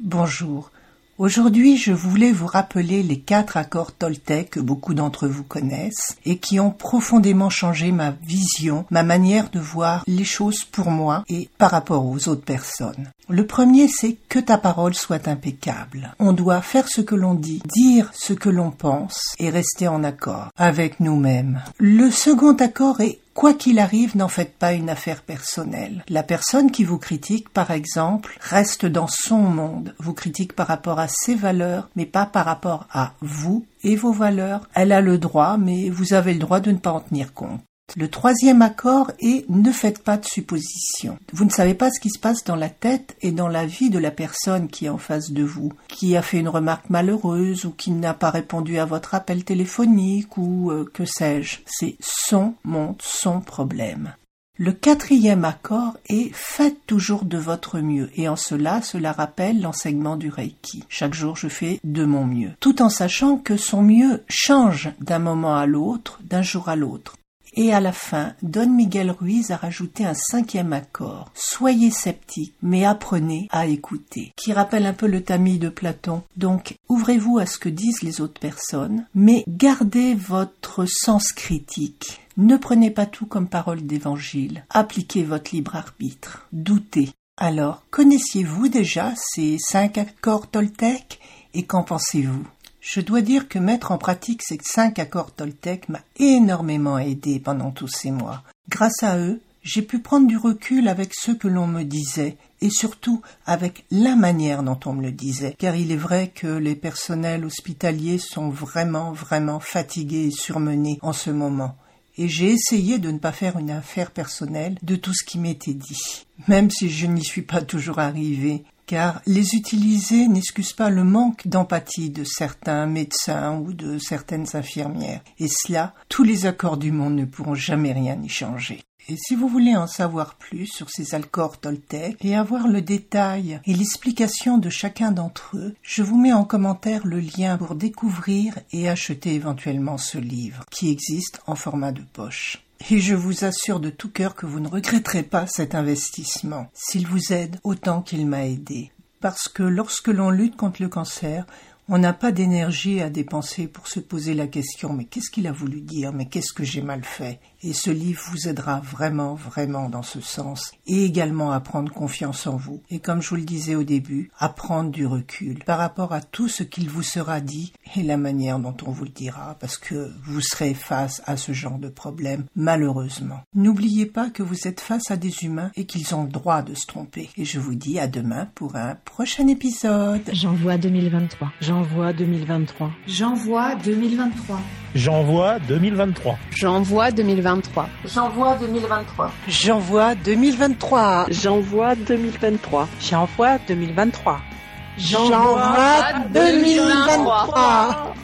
Bonjour. Aujourd'hui, je voulais vous rappeler les quatre accords Toltec que beaucoup d'entre vous connaissent et qui ont profondément changé ma vision, ma manière de voir les choses pour moi et par rapport aux autres personnes. Le premier, c'est que ta parole soit impeccable. On doit faire ce que l'on dit, dire ce que l'on pense et rester en accord avec nous-mêmes. Le second accord est Quoi qu'il arrive, n'en faites pas une affaire personnelle. La personne qui vous critique, par exemple, reste dans son monde, vous critique par rapport à ses valeurs, mais pas par rapport à vous et vos valeurs. Elle a le droit, mais vous avez le droit de ne pas en tenir compte. Le troisième accord est ne faites pas de suppositions. Vous ne savez pas ce qui se passe dans la tête et dans la vie de la personne qui est en face de vous, qui a fait une remarque malheureuse ou qui n'a pas répondu à votre appel téléphonique ou euh, que sais-je. C'est son monde, son problème. Le quatrième accord est faites toujours de votre mieux et en cela cela rappelle l'enseignement du Reiki. Chaque jour je fais de mon mieux, tout en sachant que son mieux change d'un moment à l'autre, d'un jour à l'autre. Et à la fin, Don Miguel Ruiz a rajouté un cinquième accord. Soyez sceptique, mais apprenez à écouter, qui rappelle un peu le tamis de Platon. Donc, ouvrez-vous à ce que disent les autres personnes, mais gardez votre sens critique. Ne prenez pas tout comme parole d'évangile. Appliquez votre libre arbitre. Doutez. Alors, connaissiez-vous déjà ces cinq accords Toltec? Et qu'en pensez-vous? Je dois dire que mettre en pratique ces cinq accords Toltec m'a énormément aidé pendant tous ces mois. Grâce à eux, j'ai pu prendre du recul avec ce que l'on me disait et surtout avec la manière dont on me le disait, car il est vrai que les personnels hospitaliers sont vraiment, vraiment fatigués et surmenés en ce moment. Et j'ai essayé de ne pas faire une affaire personnelle de tout ce qui m'était dit, même si je n'y suis pas toujours arrivé car les utiliser n'excuse pas le manque d'empathie de certains médecins ou de certaines infirmières, et cela, tous les accords du monde ne pourront jamais rien y changer. Et si vous voulez en savoir plus sur ces accords Toltec et avoir le détail et l'explication de chacun d'entre eux, je vous mets en commentaire le lien pour découvrir et acheter éventuellement ce livre, qui existe en format de poche. Et je vous assure de tout cœur que vous ne regretterez pas cet investissement, s'il vous aide autant qu'il m'a aidé. Parce que lorsque l'on lutte contre le cancer, on n'a pas d'énergie à dépenser pour se poser la question mais qu'est-ce qu'il a voulu dire, mais qu'est-ce que j'ai mal fait? Et ce livre vous aidera vraiment, vraiment dans ce sens, et également à prendre confiance en vous, et comme je vous le disais au début, à prendre du recul par rapport à tout ce qu'il vous sera dit et la manière dont on vous le dira, parce que vous serez face à ce genre de problème, malheureusement. N'oubliez pas que vous êtes face à des humains et qu'ils ont le droit de se tromper. Et je vous dis à demain pour un prochain épisode. J'envoie 2023. J'envoie 2023. J'envoie 2023. J'envoie 2023. J'envoie 2023. J'envoie 2023. J'envoie 2023. J'envoie 2023. J'envoie 2023. J'envoie 2023.